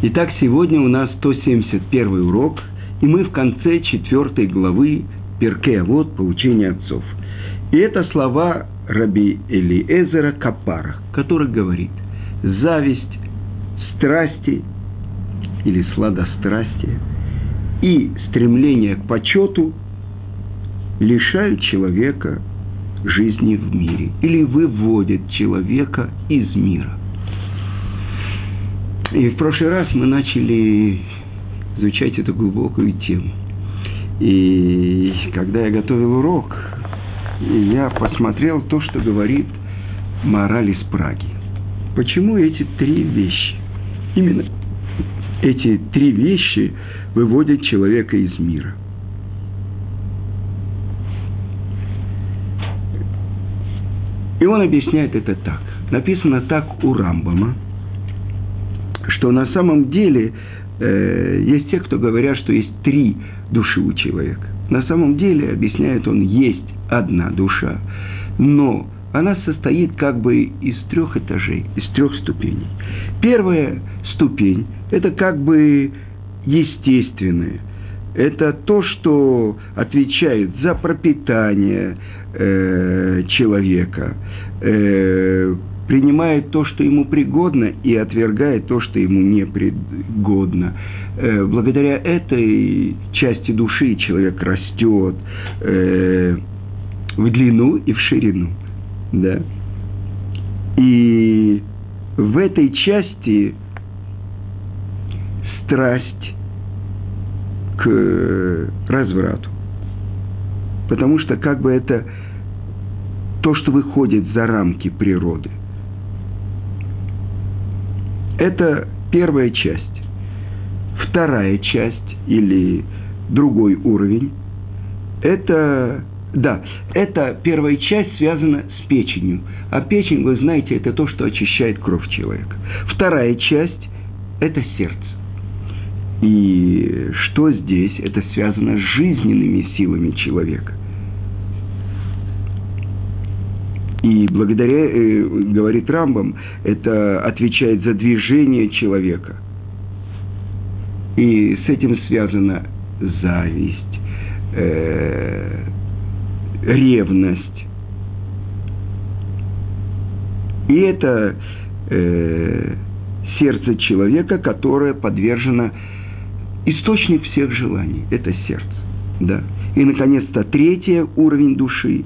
Итак, сегодня у нас 171 урок, и мы в конце четвертой главы Перке, вот поучение отцов. И это слова Раби Элиэзера Капара, который говорит, зависть, страсти или сладострастие и стремление к почету лишают человека жизни в мире или выводят человека из мира. И в прошлый раз мы начали изучать эту глубокую тему. И когда я готовил урок, я посмотрел то, что говорит мораль из Праги. Почему эти три вещи? Именно эти три вещи выводят человека из мира. И он объясняет это так. Написано так у Рамбама, что на самом деле э, есть те, кто говорят, что есть три души у человека. На самом деле, объясняет он, есть одна душа, но она состоит как бы из трех этажей, из трех ступеней. Первая ступень – это как бы естественное. Это то, что отвечает за пропитание э, человека, э, принимает то, что ему пригодно, и отвергает то, что ему не пригодно. Э, благодаря этой части души человек растет э, в длину и в ширину. Да? И в этой части страсть к разврату. Потому что как бы это то, что выходит за рамки природы. Это первая часть. Вторая часть или другой уровень – это да, эта первая часть связана с печенью. А печень, вы знаете, это то, что очищает кровь человека. Вторая часть – это сердце. И что здесь? Это связано с жизненными силами человека. И благодаря, э, говорит Рамбам, это отвечает за движение человека. И с этим связана зависть, э, ревность. И это э, сердце человека, которое подвержено источник всех желаний – это сердце. Да? И, наконец-то, третий уровень души,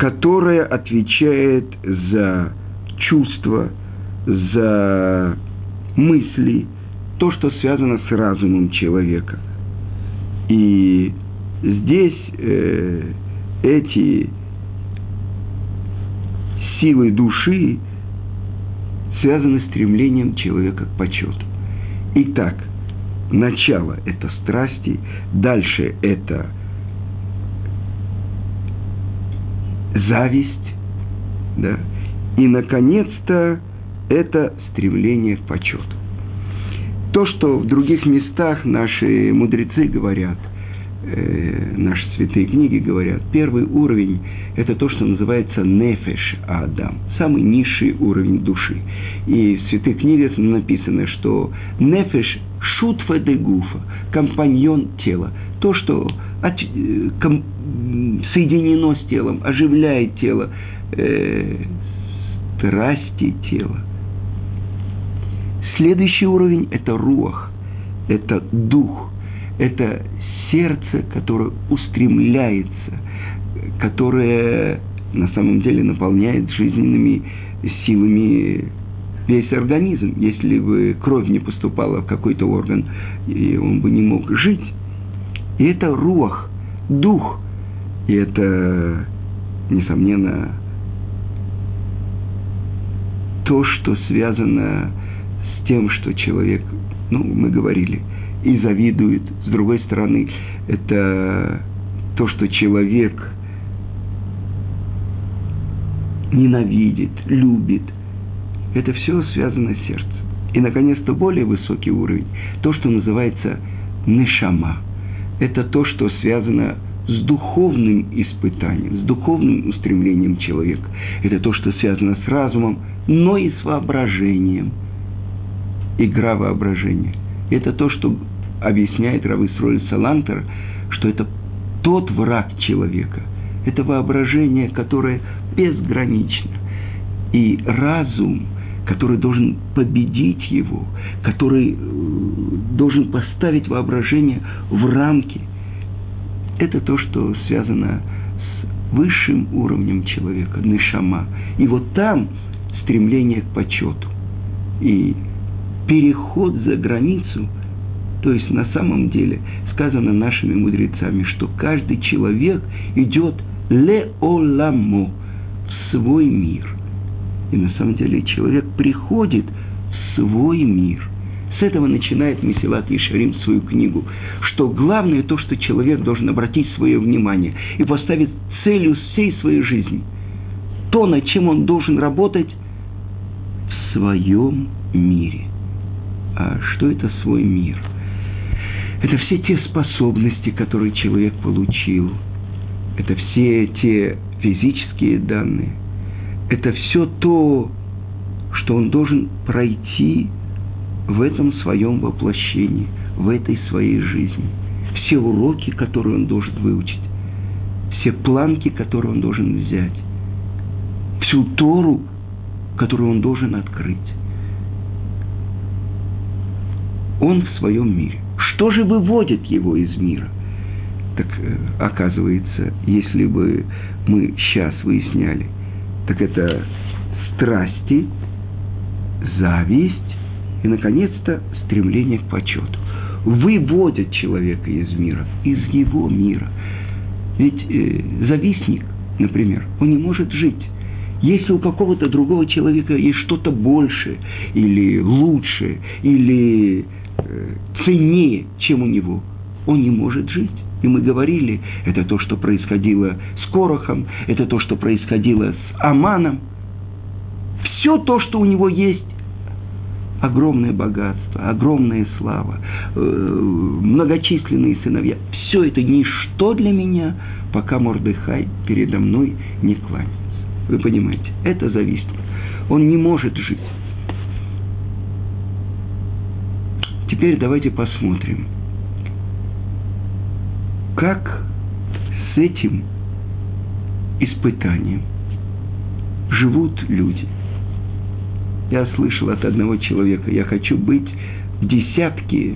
которая отвечает за чувства, за мысли, то, что связано с разумом человека. И здесь э, эти силы души связаны с стремлением человека к почету. Итак, начало – это страсти, дальше – это зависть, да, и, наконец-то, это стремление к почету. То, что в других местах наши мудрецы говорят, э, наши святые книги говорят, первый уровень – это то, что называется нефеш Адам, самый низший уровень души. И в святых книгах написано, что нефеш шутфа де гуфа, компаньон тела, то, что соединено с телом, оживляет тело, э, страсти тела. Следующий уровень – это руах, это дух, это сердце, которое устремляется, которое на самом деле наполняет жизненными силами весь организм. Если бы кровь не поступала в какой-то орган, и он бы не мог жить. И это рух, дух. И это, несомненно, то, что связано с тем, что человек, ну, мы говорили, и завидует. С другой стороны, это то, что человек ненавидит, любит – это все связано с сердцем. И, наконец-то, более высокий уровень, то, что называется нешама. Это то, что связано с духовным испытанием, с духовным устремлением человека. Это то, что связано с разумом, но и с воображением. игра воображения. Это то, что объясняет Рависроль Салантер, что это тот враг человека. Это воображение, которое безгранично. И разум, который должен победить его, который э, должен поставить воображение в рамки, это то, что связано с высшим уровнем человека, нишама. И вот там стремление к почету. И переход за границу, то есть на самом деле сказано нашими мудрецами, что каждый человек идет ле оламо в свой мир. И на самом деле человек приходит в свой мир. С этого начинает Месилат Ишарим свою книгу, что главное то, что человек должен обратить свое внимание и поставить целью всей своей жизни. То, над чем он должен работать в своем мире. А что это свой мир? Это все те способности, которые человек получил. Это все те физические данные. Это все то, что он должен пройти в этом своем воплощении, в этой своей жизни. Все уроки, которые он должен выучить, все планки, которые он должен взять, всю Тору, которую он должен открыть. Он в своем мире. Что же выводит его из мира? Так э, оказывается, если бы мы сейчас выясняли, так это страсти, зависть и, наконец-то, стремление к почету. Выводят человека из мира, из его мира. Ведь э, завистник, например, он не может жить. Если у какого-то другого человека есть что-то больше, или лучше, или Э, ценнее, чем у него, он не может жить. И мы говорили, это то, что происходило с Корохом, это то, что происходило с Аманом. Все то, что у него есть, огромное богатство, огромная слава, э, многочисленные сыновья. Все это ничто для меня, пока Мордыхай передо мной не кланяется. Вы понимаете, это зависит. Он не может жить. Теперь давайте посмотрим, как с этим испытанием живут люди. Я слышал от одного человека, я хочу быть в десятке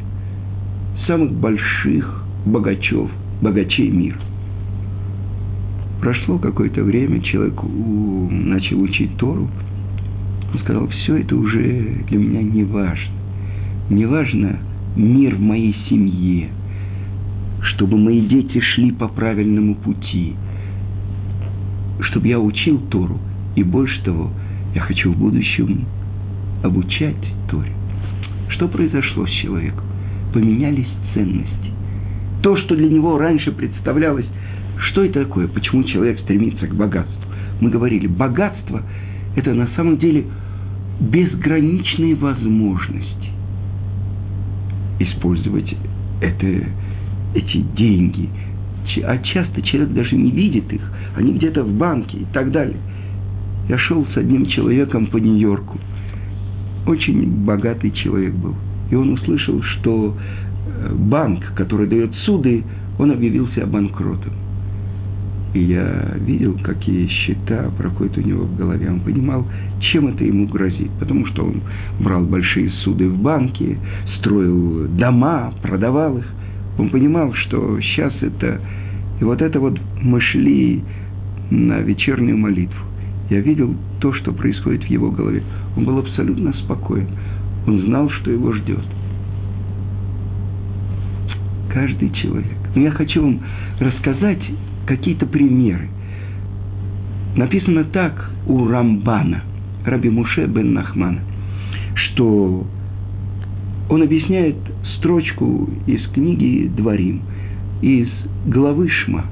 самых больших богачев, богачей мира. Прошло какое-то время, человек начал учить Тору. Он сказал, все это уже для меня не важно неважно мир в моей семье, чтобы мои дети шли по правильному пути, чтобы я учил Тору, и больше того, я хочу в будущем обучать Торе. Что произошло с человеком? Поменялись ценности. То, что для него раньше представлялось, что это такое, почему человек стремится к богатству. Мы говорили, богатство – это на самом деле безграничные возможности использовать это, эти деньги. А часто человек даже не видит их, они где-то в банке и так далее. Я шел с одним человеком по Нью-Йорку. Очень богатый человек был. И он услышал, что э, банк, который дает суды, он объявился банкротом. И я видел, какие счета проходят у него в голове. Он понимал, чем это ему грозит. Потому что он брал большие суды в банке, строил дома, продавал их. Он понимал, что сейчас это... И вот это вот мы шли на вечернюю молитву. Я видел то, что происходит в его голове. Он был абсолютно спокоен. Он знал, что его ждет. Каждый человек. Но я хочу вам рассказать какие-то примеры. Написано так у Рамбана, Раби Муше бен Нахмана, что он объясняет строчку из книги «Дворим», из главы Шма.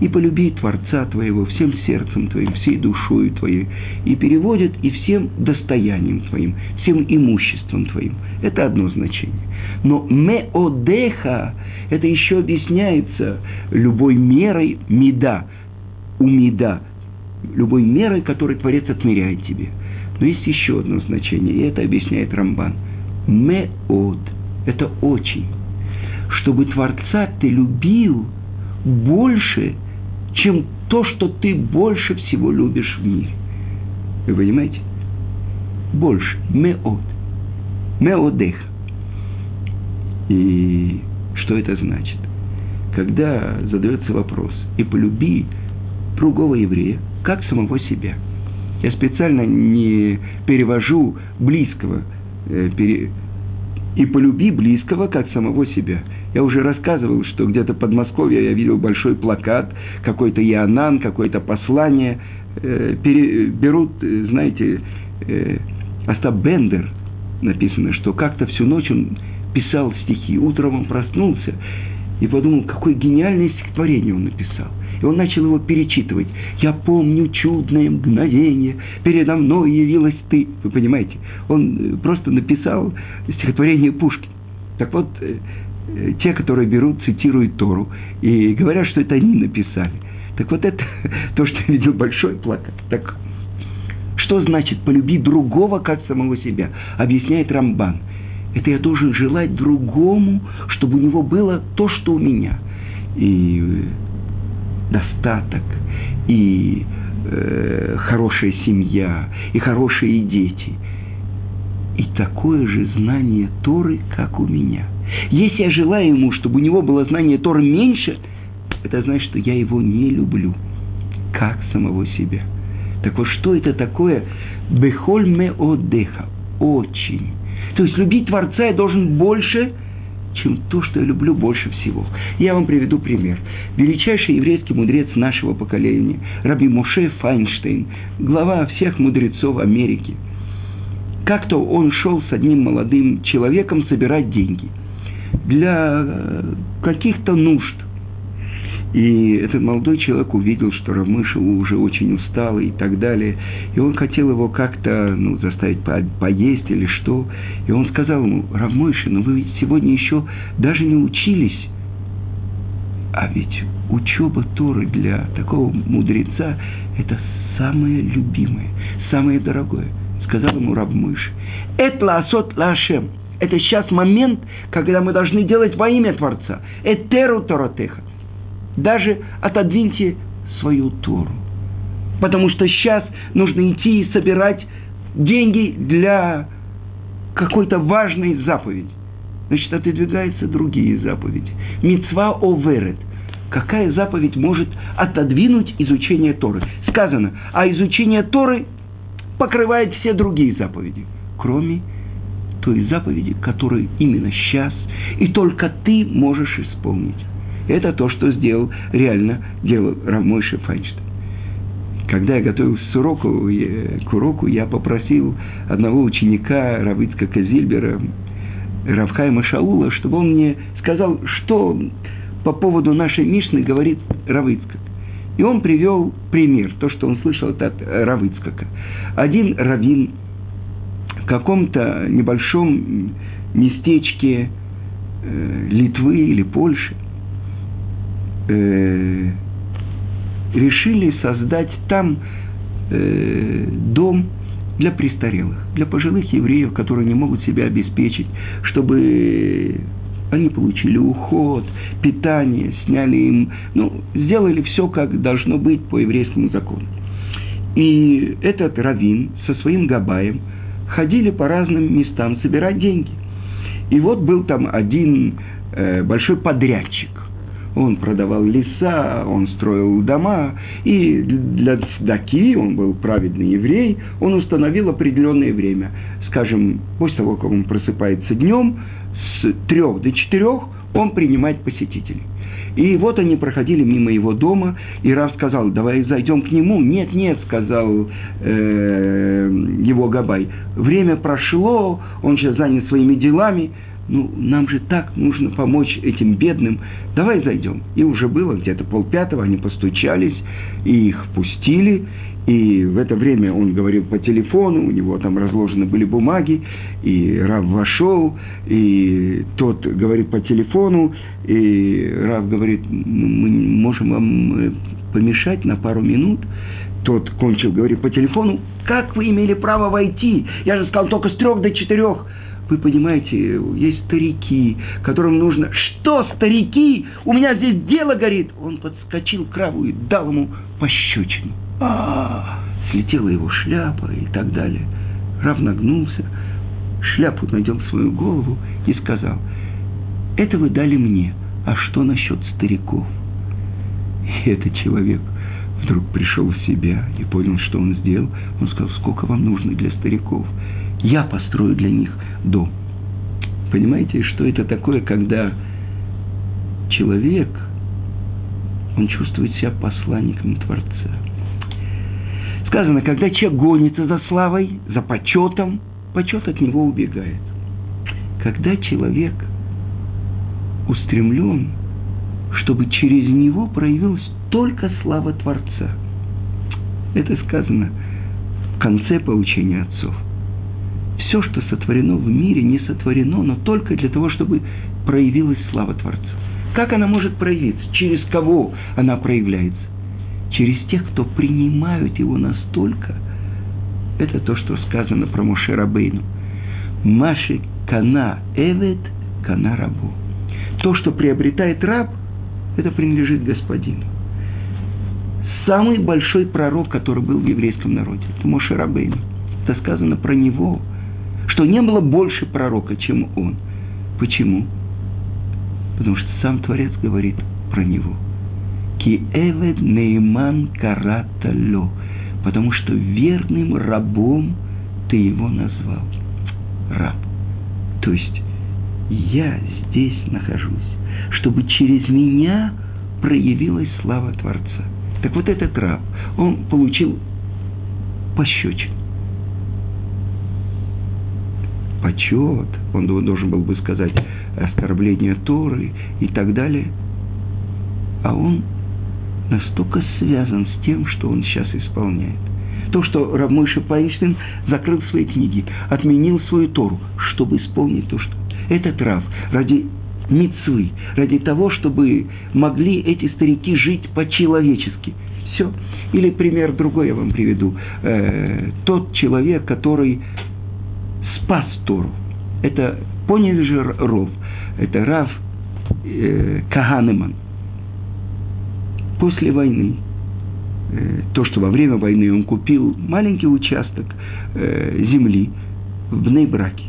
«И полюби Творца твоего всем сердцем твоим, всей душою твоей, и переводит и всем достоянием твоим, всем имуществом твоим». Это одно значение. Но «меодеха» это еще объясняется любой мерой меда, у меда, любой мерой, которой Творец отмеряет тебе. Но есть еще одно значение, и это объясняет Рамбан. Меод. Это очень. Чтобы Творца ты любил больше, чем то, что ты больше всего любишь в мире. Вы понимаете? Больше. Меод. Меодех. И что это значит? Когда задается вопрос, и полюби другого еврея, как самого себя. Я специально не перевожу близкого. И полюби близкого, как самого себя. Я уже рассказывал, что где-то под Москвой я видел большой плакат, какой-то Иоанн, какое-то послание. Э. Берут, э, знаете, э, Остап Бендер, написано, что как-то всю ночь он писал стихи. Утром он проснулся и подумал, какое гениальное стихотворение он написал. Он начал его перечитывать. «Я помню чудное мгновение, передо мной явилась ты». Вы понимаете? Он э, просто написал стихотворение Пушкина. Так вот, э, э, те, которые берут, цитируют Тору и говорят, что это они написали. Так вот это то, что я видел большой плакат. Так что значит полюби другого, как самого себя? Объясняет Рамбан. Это я должен желать другому, чтобы у него было то, что у меня. И достаток, и э, хорошая семья, и хорошие дети. И такое же знание Торы, как у меня. Если я желаю ему, чтобы у него было знание Торы меньше, это значит, что я его не люблю, как самого себя. Так вот, что это такое? Бехоль ме одеха. Очень. То есть любить Творца я должен больше, чем то, что я люблю больше всего. Я вам приведу пример. Величайший еврейский мудрец нашего поколения, Раби Моше Файнштейн, глава всех мудрецов Америки. Как-то он шел с одним молодым человеком собирать деньги для э, каких-то нужд. И этот молодой человек увидел, что Рамыша уже очень устал и так далее. И он хотел его как-то ну, заставить по поесть или что. И он сказал ему, Рамыша, ну вы ведь сегодня еще даже не учились. А ведь учеба Торы для такого мудреца – это самое любимое, самое дорогое. Сказал ему Рабмыш. Это ласот лашем. Это сейчас момент, когда мы должны делать во имя Творца. Этеру Торотеха даже отодвиньте свою Тору. Потому что сейчас нужно идти и собирать деньги для какой-то важной заповеди. Значит, отодвигаются другие заповеди. Мецва оверет. Какая заповедь может отодвинуть изучение Торы? Сказано, а изучение Торы покрывает все другие заповеди, кроме той заповеди, которую именно сейчас и только ты можешь исполнить. Это то, что сделал, реально делал Рамойша Файнштейн. Когда я готовился к уроку, к уроку, я попросил одного ученика Равыцка Казильбера, Равхайма Шаула, чтобы он мне сказал, что по поводу нашей Мишны говорит Равыцкак. И он привел пример, то, что он слышал от Равыцкака. Один раввин в каком-то небольшом местечке э, Литвы или Польши – э, решили создать там э, дом для престарелых, для пожилых евреев, которые не могут себя обеспечить, чтобы они получили уход, питание, сняли им, ну, сделали все, как должно быть по еврейскому закону. И этот раввин со своим габаем ходили по разным местам собирать деньги. И вот был там один э, большой подрядчик, он продавал леса, он строил дома, и для цдаки, он был праведный еврей, он установил определенное время. Скажем, после того, как он просыпается днем, с трех до четырех он принимает посетителей. И вот они проходили мимо его дома, и Рав сказал, давай зайдем к нему. Нет, нет, сказал э, его Габай. Время прошло, он сейчас занят своими делами ну, нам же так нужно помочь этим бедным, давай зайдем. И уже было где-то полпятого, они постучались, и их пустили, и в это время он говорил по телефону, у него там разложены были бумаги, и Рав вошел, и тот говорит по телефону, и Рав говорит, мы можем вам э, помешать на пару минут. Тот кончил говорить по телефону, как вы имели право войти? Я же сказал только с трех до четырех. Вы понимаете, есть старики, которым нужно... Что, старики? У меня здесь дело горит! Он подскочил к Раву и дал ему пощечину. А, слетела его шляпа и так далее. Рав нагнулся, шляпу надел свою голову и сказал, это вы дали мне, а что насчет стариков? И этот человек вдруг пришел в себя и понял, что он сделал. Он сказал, сколько вам нужно для стариков? Я построю для них дом. Понимаете, что это такое, когда человек, он чувствует себя посланником Творца. Сказано, когда человек гонится за славой, за почетом, почет от него убегает. Когда человек устремлен, чтобы через него проявилась только слава Творца. Это сказано в конце поучения отцов все, что сотворено в мире, не сотворено, но только для того, чтобы проявилась слава Творца. Как она может проявиться? Через кого она проявляется? Через тех, кто принимают его настолько. Это то, что сказано про Моше Рабейну. Маши кана эвет кана рабу. То, что приобретает раб, это принадлежит господину. Самый большой пророк, который был в еврейском народе, это Моше Рабейну. Это сказано про него – что не было больше пророка, чем он. Почему? Потому что сам Творец говорит про него. Ки эвед нейман карата ло. Потому что верным рабом ты его назвал. Раб. То есть я здесь нахожусь, чтобы через меня проявилась слава Творца. Так вот этот раб, он получил пощечину. Почет, он должен был бы сказать оскорбление Торы и так далее. А он настолько связан с тем, что он сейчас исполняет. То, что Равмойша Паиштин закрыл свои книги, отменил свою Тору, чтобы исполнить то, что... Этот Рав ради мецвы, ради того, чтобы могли эти старики жить по-человечески. Все. Или пример другой я вам приведу. Э, тот человек, который спас Тору. Это поняли же Ров. Это Рав э, Каганеман. После войны, э, то, что во время войны он купил маленький участок э, земли в Бнейбраке.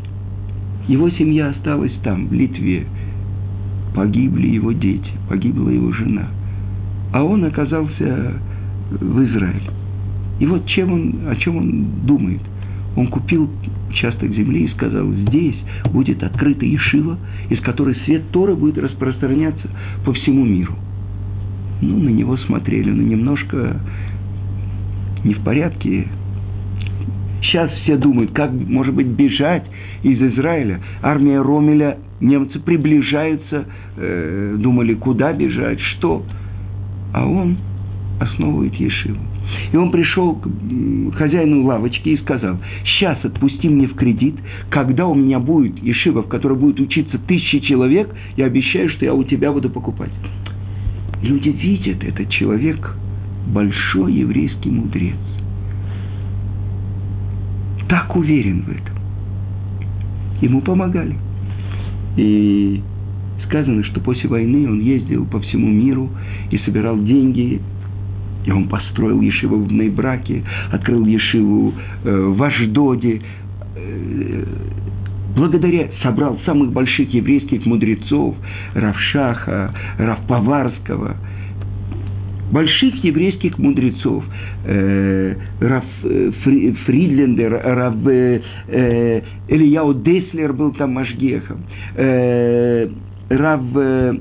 Его семья осталась там, в Литве. Погибли его дети, погибла его жена. А он оказался в Израиле. И вот чем он, о чем он думает – он купил участок земли и сказал, здесь будет открыта Ешива, из которой свет Торы будет распространяться по всему миру. Ну, на него смотрели, но немножко не в порядке. Сейчас все думают, как, может быть, бежать из Израиля. Армия Ромеля, немцы приближаются, э, думали, куда бежать, что. А он основывает Ешиву. И он пришел к хозяину лавочки и сказал, сейчас отпусти мне в кредит, когда у меня будет ешива, в которой будет учиться тысячи человек, я обещаю, что я у тебя буду покупать. Люди видят, этот человек большой еврейский мудрец. Так уверен в этом. Ему помогали. И сказано, что после войны он ездил по всему миру и собирал деньги и он построил Ешиву в Нейбраке, открыл Ешиву э, в Аждоде, э, благодаря, собрал самых больших еврейских мудрецов, Равшаха, Равпаварского, больших еврейских мудрецов, э, э, Фри, Фридлендер, Рав э, э, Ильяу Деслер был там Машгехом, э, Рав э,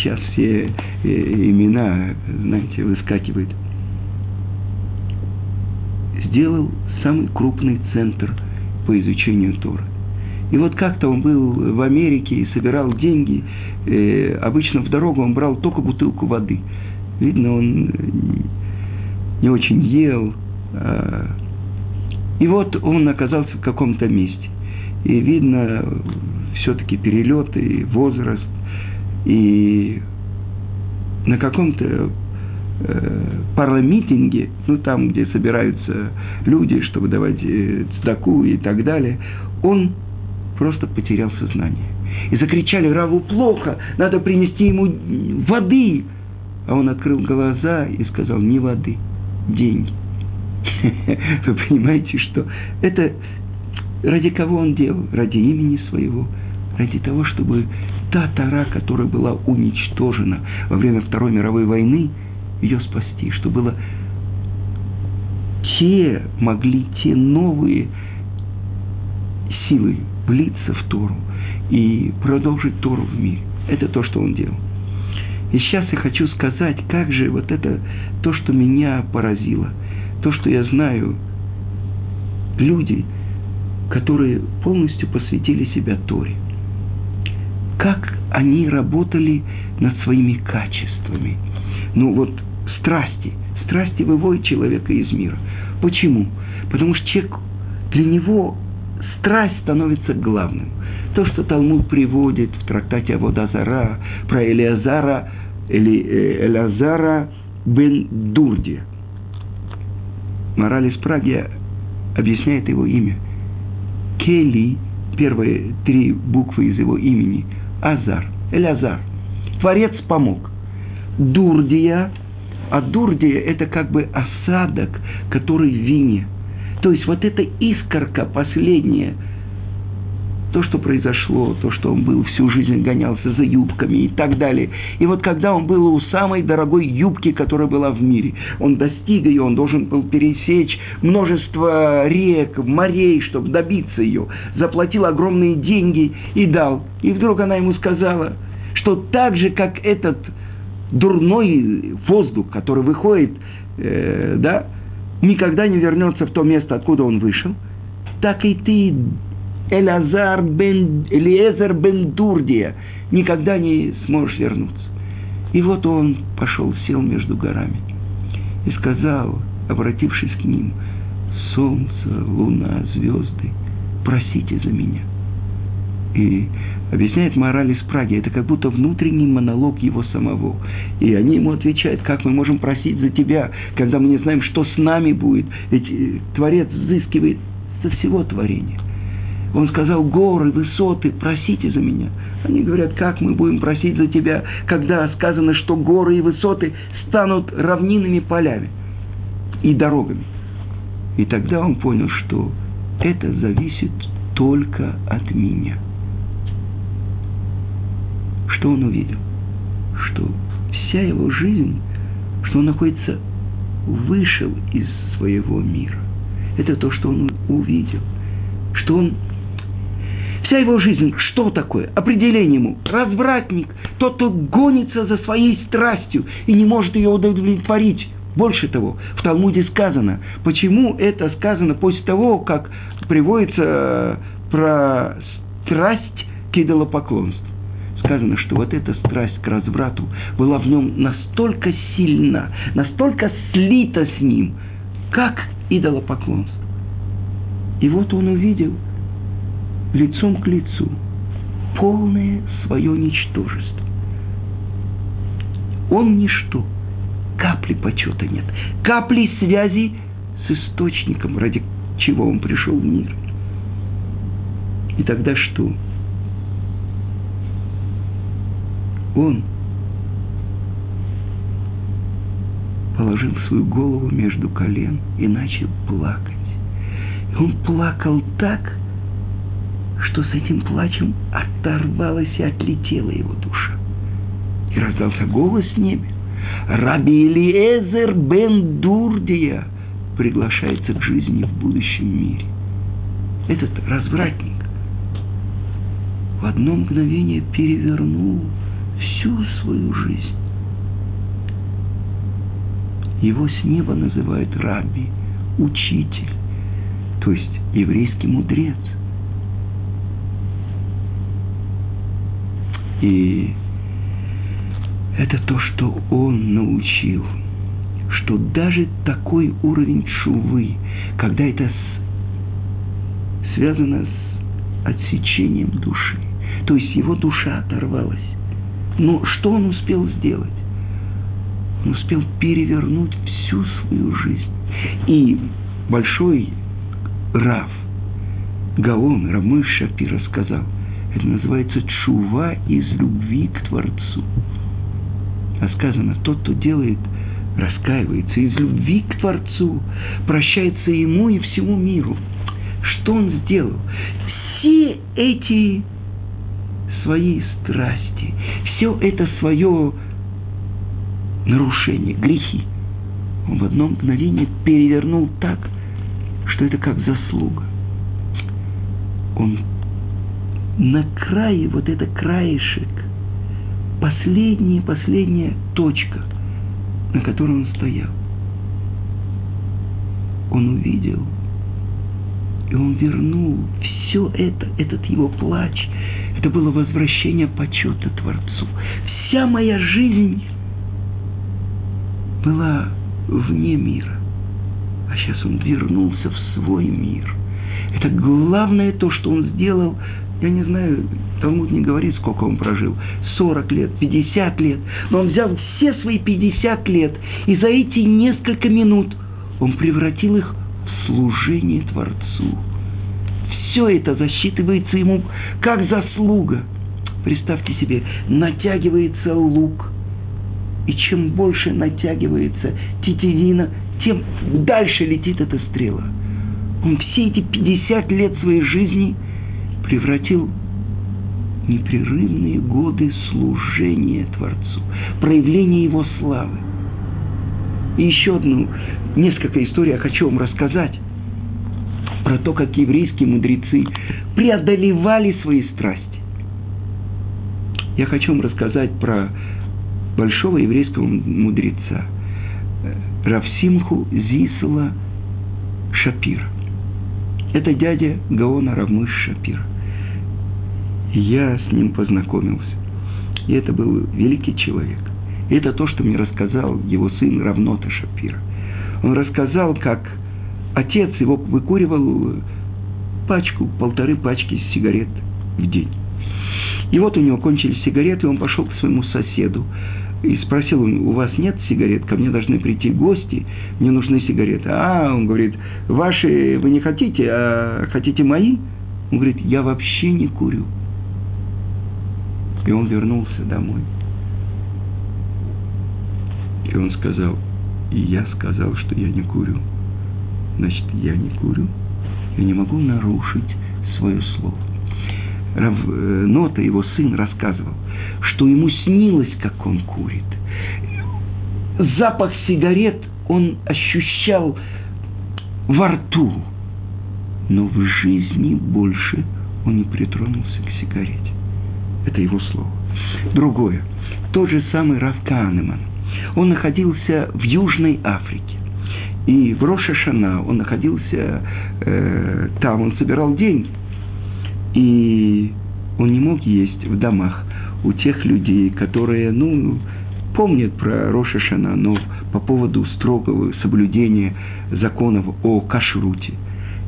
сейчас все э, имена, знаете, выскакивают. Сделал самый крупный центр по изучению Тора. И вот как-то он был в Америке и собирал деньги. Э, обычно в дорогу он брал только бутылку воды. Видно, он не очень ел. А... И вот он оказался в каком-то месте. И видно, все-таки перелеты, возраст – и на каком-то э, парламитинге, ну там, где собираются люди, чтобы давать э, цдаку и так далее, он просто потерял сознание. И закричали Раву плохо, надо принести ему воды. А он открыл глаза и сказал, не воды, деньги. Вы понимаете, что это ради кого он делал? Ради имени своего, ради того, чтобы та Тара, которая была уничтожена во время Второй мировой войны, ее спасти, что было те могли те новые силы влиться в Тору и продолжить Тору в мире. Это то, что он делал. И сейчас я хочу сказать, как же вот это то, что меня поразило, то, что я знаю, люди, которые полностью посвятили себя Торе. Как они работали над своими качествами. Ну вот страсти. Страсти выводят человека из мира. Почему? Потому что человек, для него страсть становится главным. То, что Талмуд приводит в трактате Аводазара про Элиазара, Эли, э, Элиазара бен Дурди. Мораль из Праги объясняет его имя. Кели, первые три буквы из его имени, Азар, Элиазар. Творец помог. Дурдия, а дурдия – это как бы осадок, который в вине. То есть вот эта искорка последняя, то, что произошло, то, что он был всю жизнь гонялся за юбками и так далее. И вот когда он был у самой дорогой юбки, которая была в мире, он достиг ее, он должен был пересечь множество рек, морей, чтобы добиться ее, заплатил огромные деньги и дал. И вдруг она ему сказала, что так же, как этот дурной воздух, который выходит, э, да, никогда не вернется в то место, откуда он вышел, так и ты, Элазар бен, Элиезер бен Дурдия, никогда не сможешь вернуться. И вот он пошел, сел между горами и сказал, обратившись к ним, солнце, луна, звезды, просите за меня. И объясняет мораль из Праги, это как будто внутренний монолог его самого. И они ему отвечают, как мы можем просить за тебя, когда мы не знаем, что с нами будет. Ведь э, Творец взыскивает со всего творения. Он сказал, горы, высоты, просите за меня. Они говорят, как мы будем просить за тебя, когда сказано, что горы и высоты станут равнинными полями и дорогами. И тогда он понял, что это зависит только от меня – что он увидел? Что вся его жизнь, что он находится, вышел из своего мира. Это то, что он увидел. Что он Вся его жизнь, что такое? Определение ему. Развратник, тот, кто гонится за своей страстью и не может ее удовлетворить. Больше того, в Талмуде сказано, почему это сказано после того, как приводится э, про страсть к идолопоклонству сказано, что вот эта страсть к разврату была в нем настолько сильна, настолько слита с ним, как идолопоклонство. И вот он увидел лицом к лицу полное свое ничтожество. Он ничто, капли почета нет, капли связи с источником, ради чего он пришел в мир. И тогда что? он положил свою голову между колен и начал плакать. И он плакал так, что с этим плачем оторвалась и отлетела его душа. И раздался голос в небе. Раби Элиезер бен Дурдия приглашается к жизни в будущем мире. Этот развратник в одно мгновение перевернул всю свою жизнь. Его с неба называют раби, учитель, то есть еврейский мудрец. И это то, что он научил, что даже такой уровень шувы, когда это связано с отсечением души, то есть его душа оторвалась, но что он успел сделать? Он успел перевернуть всю свою жизнь. И большой Рав, Гаон, Рамыш Шапира сказал, это называется чува из любви к Творцу. А сказано, тот, кто делает, раскаивается из любви к Творцу, прощается ему и всему миру. Что он сделал? Все эти свои страсти, все это свое нарушение, грехи, он в одно мгновение перевернул так, что это как заслуга. Он на крае, вот это краешек, последняя, последняя точка, на которой он стоял. Он увидел, и он вернул все это, этот его плач, это было возвращение почета Творцу. Вся моя жизнь была вне мира. А сейчас он вернулся в свой мир. Это главное то, что он сделал. Я не знаю, Талмуд не говорит, сколько он прожил. 40 лет, 50 лет. Но он взял все свои 50 лет. И за эти несколько минут он превратил их в служение Творцу. Все это засчитывается ему как заслуга. Представьте себе, натягивается лук – и чем больше натягивается тетивина, тем дальше летит эта стрела. Он все эти 50 лет своей жизни превратил непрерывные годы служения Творцу, проявления Его славы. И еще одну, несколько историй я хочу вам рассказать про то, как еврейские мудрецы преодолевали свои страсти. Я хочу вам рассказать про большого еврейского мудреца Равсимху Зисла Шапир. Это дядя Гаона Равмыш Шапир. Я с ним познакомился. И это был великий человек. И это то, что мне рассказал его сын Равнота Шапира. Он рассказал, как отец его выкуривал пачку, полторы пачки сигарет в день. И вот у него кончились сигареты, и он пошел к своему соседу, и спросил, у вас нет сигарет, ко мне должны прийти гости, мне нужны сигареты. А, он говорит, ваши вы не хотите, а хотите мои? Он говорит, я вообще не курю. И он вернулся домой. И он сказал, и я сказал, что я не курю. Значит, я не курю. Я не могу нарушить свое слово. Рав, э, Нота, его сын, рассказывал, что ему снилось, как он курит. Запах сигарет он ощущал во рту, но в жизни больше он не притронулся к сигарете. Это его слово. Другое. Тот же самый Рав Канеман. Он находился в Южной Африке. И в Рошашана он находился э, там, он собирал деньги. И он не мог есть в домах у тех людей, которые, ну, помнят про Рошашана, но по поводу строгого соблюдения законов о кашруте.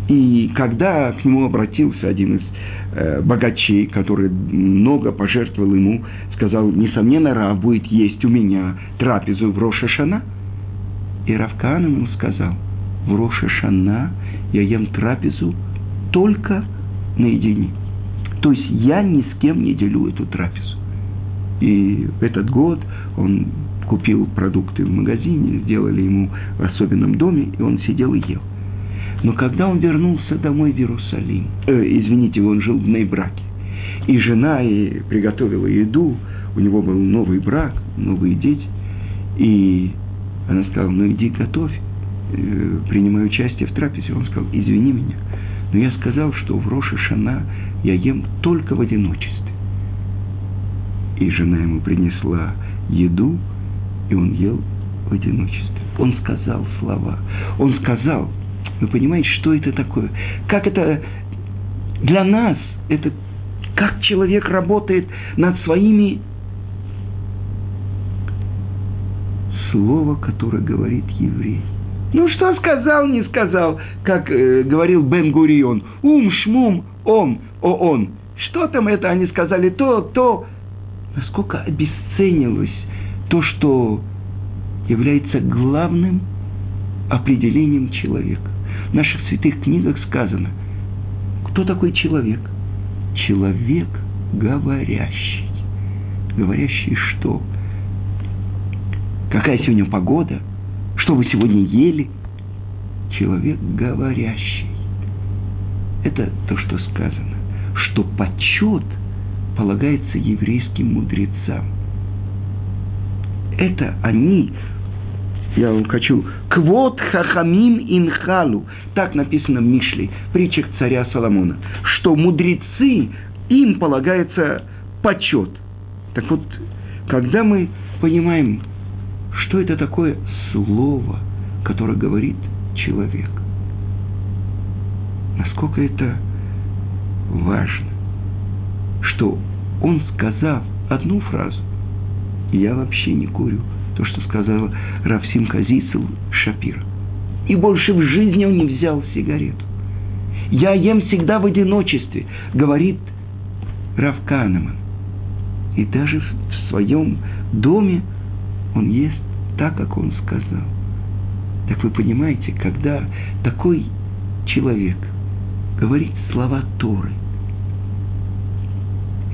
И когда к нему обратился один из богачей, который много пожертвовал ему, сказал, несомненно, Рав будет есть у меня трапезу в Рошашана. И Равкан ему сказал, в Рошашана я ем трапезу только наедине. То есть я ни с кем не делю эту трапезу. И в этот год он купил продукты в магазине, сделали ему в особенном доме, и он сидел и ел. Но когда он вернулся домой в Иерусалим, э, извините, он жил в Нейбраке, и жена и приготовила еду, у него был новый брак, новые дети, и она сказала, ну иди готовь, э, принимай участие в трапезе. Он сказал, извини меня, но я сказал, что в Роша Шана я ем только в одиночестве. И жена ему принесла еду, и он ел в одиночестве. Он сказал слова. Он сказал, вы понимаете, что это такое? Как это для нас, это как человек работает над своими слово, которое говорит еврей. Ну что сказал, не сказал, как э, говорил Бен Гурион. Ум, шмум, ом, о он. Что там это они сказали, то, то. Насколько обесценилось то, что является главным определением человека. В наших святых книгах сказано, кто такой человек? Человек говорящий. Говорящий что? Какая сегодня погода? Что вы сегодня ели? Человек говорящий. Это то, что сказано, что почет полагается еврейским мудрецам. Это они я хочу. Квот хахамим инхалу. Так написано в Мишле, притчах царя Соломона. Что мудрецы, им полагается почет. Так вот, когда мы понимаем, что это такое слово, которое говорит человек, насколько это важно, что он сказав одну фразу, я вообще не курю – то, что сказал Равсим Казицел Шапир. И больше в жизни он не взял сигарету. Я ем всегда в одиночестве, говорит Рав Канеман. И даже в своем доме он ест так, как он сказал. Так вы понимаете, когда такой человек говорит слова Торы,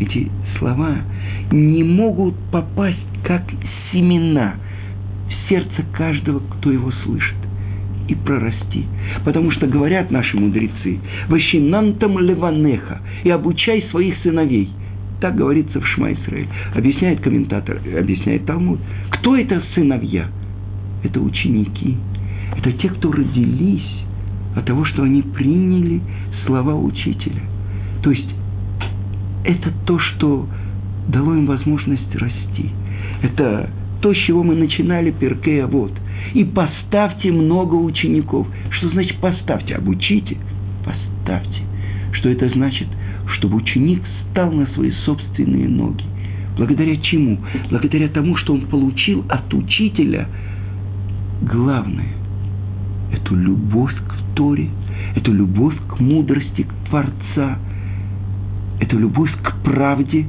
эти слова не могут попасть как семена в сердце каждого, кто его слышит, и прорасти. Потому что говорят наши мудрецы, «Ващинантам леванеха» и обучай своих сыновей. Так говорится в Шма Исраэль. Объясняет комментатор, объясняет Талмуд. Кто это сыновья? Это ученики. Это те, кто родились от того, что они приняли слова учителя. То есть это то, что дало им возможность расти. Это то, с чего мы начинали Перкея вот. И поставьте много учеников. Что значит поставьте? Обучите. Поставьте. Что это значит? Чтобы ученик стал на свои собственные ноги. Благодаря чему? Благодаря тому, что он получил от учителя главное. Эту любовь к Торе, эту любовь к мудрости к Творца, эту любовь к правде.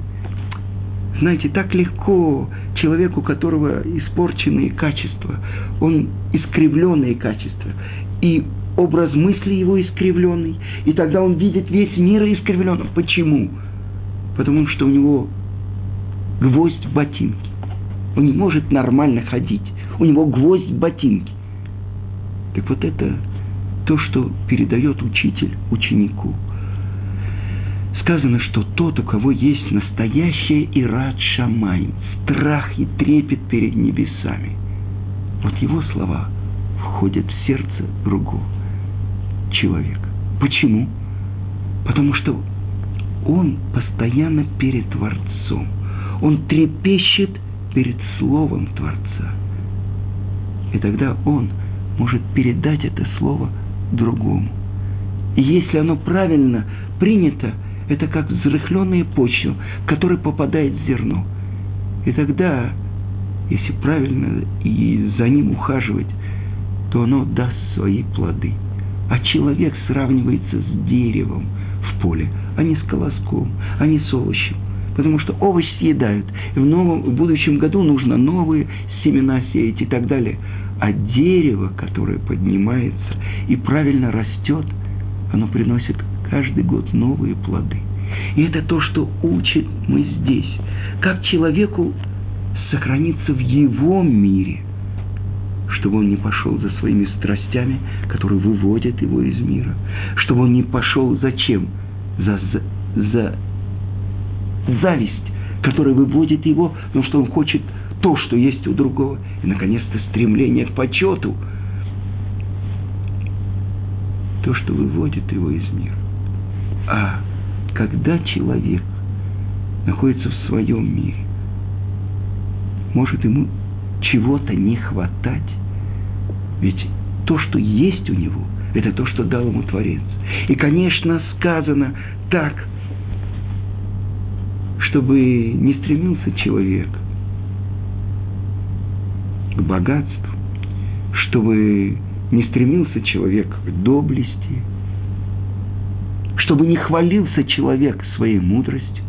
Знаете, так легко человеку, у которого испорченные качества, он искривленные качества, и образ мысли его искривленный, и тогда он видит весь мир искривленным. Почему? Потому что у него гвоздь в ботинке. Он не может нормально ходить. У него гвоздь в ботинке. Так вот это то, что передает учитель ученику – сказано, что тот, у кого есть настоящая ират шамай, страх и трепет перед небесами, вот его слова входят в сердце другого человека. Почему? Потому что он постоянно перед Творцом. Он трепещет перед Словом Творца. И тогда он может передать это Слово другому. И если оно правильно принято – это как взрыхленная почва, в которой попадает зерно. И тогда, если правильно и за ним ухаживать, то оно даст свои плоды. А человек сравнивается с деревом в поле, а не с колоском, а не с овощем. Потому что овощ съедают, и в, новом, в будущем году нужно новые семена сеять и так далее. А дерево, которое поднимается и правильно растет, оно приносит каждый год новые плоды. И это то, что учит мы здесь. Как человеку сохраниться в его мире, чтобы он не пошел за своими страстями, которые выводят его из мира, чтобы он не пошел зачем? За, за, за зависть, которая выводит его, потому что он хочет то, что есть у другого, и, наконец-то, стремление к почету, то, что выводит его из мира. А когда человек находится в своем мире, может ему чего-то не хватать, ведь то, что есть у него, это то, что дал ему Творец. И, конечно, сказано так, чтобы не стремился человек к богатству, чтобы не стремился человек к доблести, чтобы не хвалился человек своей мудростью,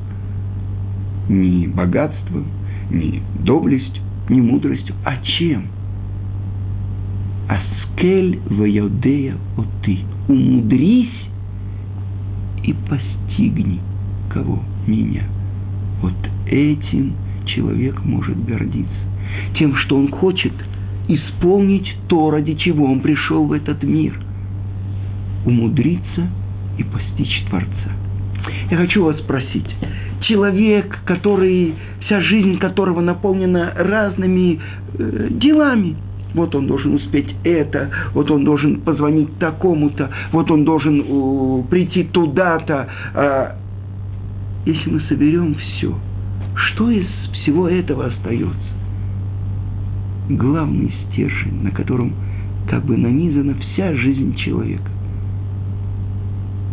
ни богатством, ни доблестью, ни мудростью, а чем? Кель вайодея о ты. Умудрись и постигни кого? Меня. Вот этим человек может гордиться. Тем, что он хочет исполнить то, ради чего он пришел в этот мир. Умудриться и постичь Творца. Я хочу вас спросить, человек, который, вся жизнь которого наполнена разными э, делами, вот он должен успеть это, вот он должен позвонить такому-то, вот он должен э, прийти туда-то. А если мы соберем все, что из всего этого остается? Главный стержень, на котором как бы нанизана вся жизнь человека.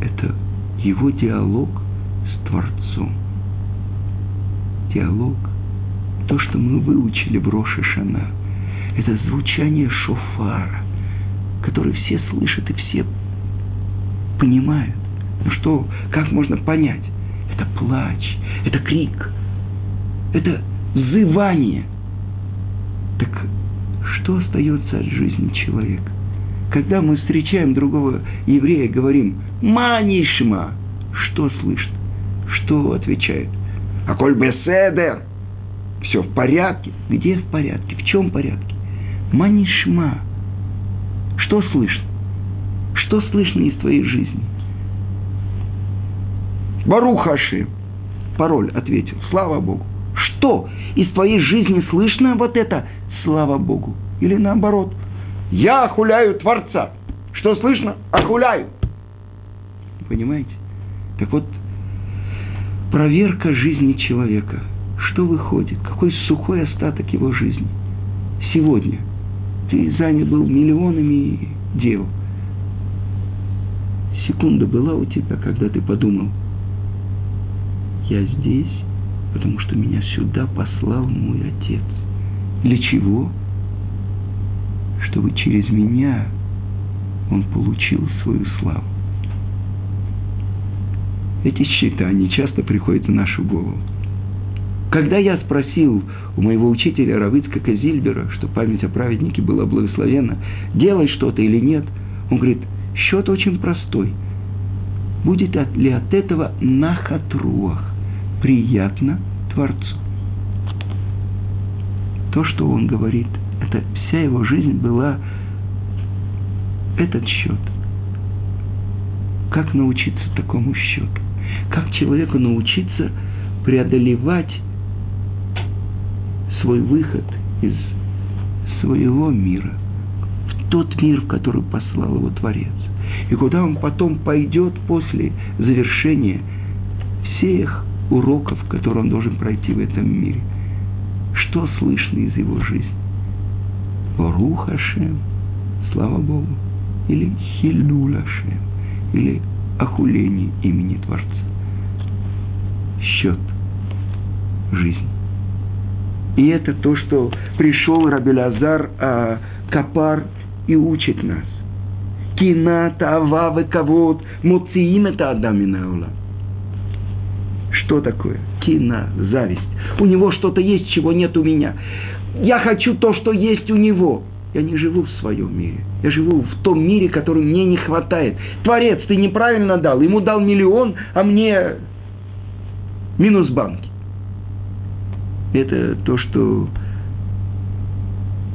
Это его диалог с Творцом. Диалог, то, что мы выучили в Роше Шана, это звучание шофара, который все слышат и все понимают. Ну что, как можно понять? Это плач, это крик, это взывание. Так что остается от жизни человека? Когда мы встречаем другого еврея, говорим «Манишма», что слышит? Что отвечает? А коль беседер, все в порядке. Где в порядке? В чем порядке? Манишма. Что слышно? Что слышно из твоей жизни? Барухаши. Пароль ответил. Слава Богу. Что из твоей жизни слышно вот это? Слава Богу. Или наоборот. Я охуляю Творца. Что слышно? Охуляю. Понимаете? Так вот, проверка жизни человека. Что выходит? Какой сухой остаток его жизни? Сегодня – ты занят был миллионами дел. Секунда была у тебя, когда ты подумал, я здесь, потому что меня сюда послал мой отец. Для чего? Чтобы через меня он получил свою славу. Эти счета, они часто приходят в нашу голову. Когда я спросил у моего учителя Равицка Казильбера, что память о праведнике была благословена, делай что-то или нет, он говорит, счет очень простой. Будет ли от этого нахатруах приятно Творцу? То, что он говорит, это вся его жизнь была этот счет. Как научиться такому счету? Как человеку научиться преодолевать свой выход из своего мира в тот мир, в который послал его Творец. И куда он потом пойдет после завершения всех уроков, которые он должен пройти в этом мире. Что слышно из его жизни? Рух Ашем, слава Богу, или Хилюль Ашем, или охуление имени Творца. Счет жизни. И это то, что пришел Рабелязар а, Капар и учит нас. Кина, тава, кавод, муциим это адамина Что такое? Кина, зависть. У него что-то есть, чего нет у меня. Я хочу то, что есть у него. Я не живу в своем мире. Я живу в том мире, который мне не хватает. Творец, ты неправильно дал. Ему дал миллион, а мне минус банки это то, что,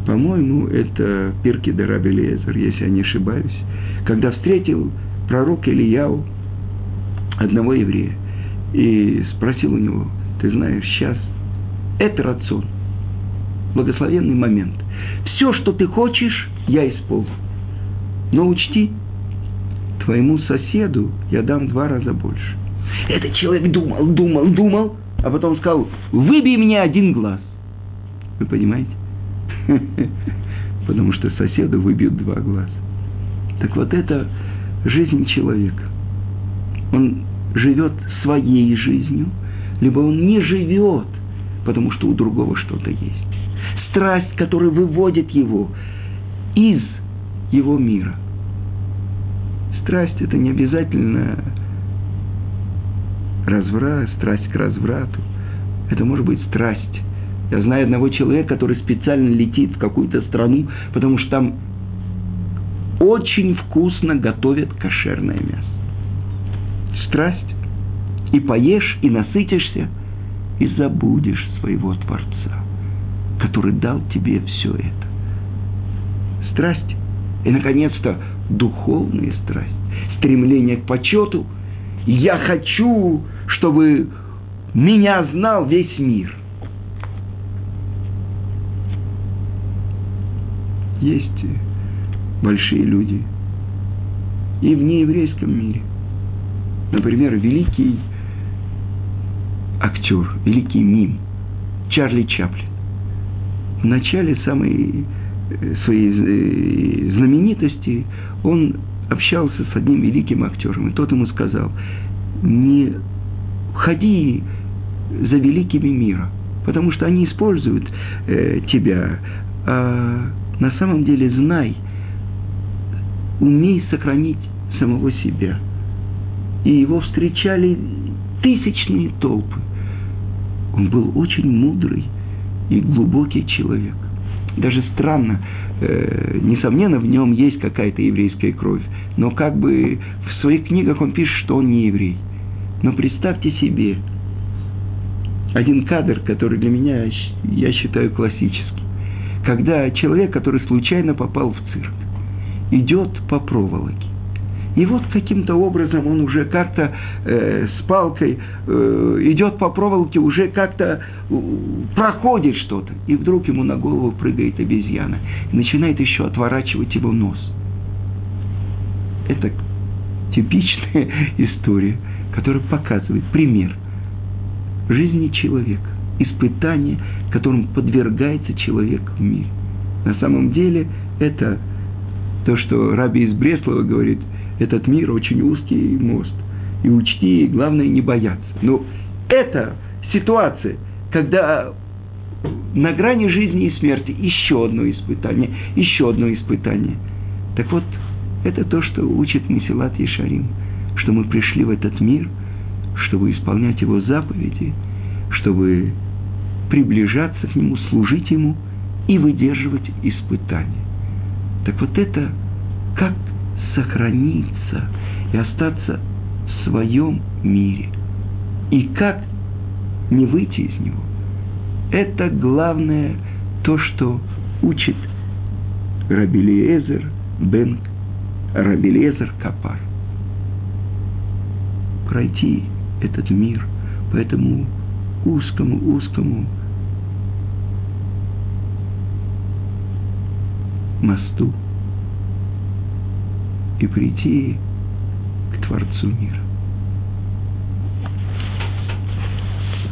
по-моему, это Пирки Дараби Лезер, если я не ошибаюсь, когда встретил пророк Ильяу одного еврея и спросил у него, ты знаешь, сейчас это рацион, благословенный момент. Все, что ты хочешь, я исполню. Но учти, твоему соседу я дам два раза больше. Этот человек думал, думал, думал, а потом сказал, выбей мне один глаз. Вы понимаете? Потому что соседу выбьют два глаза. Так вот это жизнь человека. Он живет своей жизнью, либо он не живет, потому что у другого что-то есть. Страсть, которая выводит его из его мира. Страсть – это не обязательно разврат, страсть к разврату. Это может быть страсть. Я знаю одного человека, который специально летит в какую-то страну, потому что там очень вкусно готовят кошерное мясо. Страсть. И поешь, и насытишься, и забудешь своего Творца, который дал тебе все это. Страсть. И, наконец-то, духовная страсть. Стремление к почету. Я хочу, чтобы меня знал весь мир. Есть большие люди и в нееврейском мире. Например, великий актер, великий мим Чарли Чаплин. В начале самой э, своей э, знаменитости он общался с одним великим актером, и тот ему сказал, не ходи за великими мира, потому что они используют э, тебя, а на самом деле знай, умей сохранить самого себя. И его встречали тысячные толпы. Он был очень мудрый и глубокий человек. Даже странно, э, несомненно, в нем есть какая-то еврейская кровь, но как бы в своих книгах он пишет, что он не еврей. Но представьте себе, один кадр, который для меня, я считаю, классический. Когда человек, который случайно попал в цирк, идет по проволоке, и вот каким-то образом он уже как-то э, с палкой э, идет по проволоке, уже как-то э, проходит что-то. И вдруг ему на голову прыгает обезьяна и начинает еще отворачивать его нос. Это типичная история, которая показывает пример жизни человека, испытания, которым подвергается человек в мире. На самом деле это то, что Раби из Бреслова говорит – этот мир очень узкий мост. И учти, главное, не бояться. Но это ситуация, когда на грани жизни и смерти еще одно испытание, еще одно испытание. Так вот, это то, что учит Месилат Ешарим, что мы пришли в этот мир, чтобы исполнять его заповеди, чтобы приближаться к нему, служить ему и выдерживать испытания. Так вот это как сохраниться и остаться в своем мире. И как не выйти из него? Это главное то, что учит Рабелиезер бен Рабелиезер Капар. Пройти этот мир по этому узкому-узкому мосту – и прийти к Творцу мира.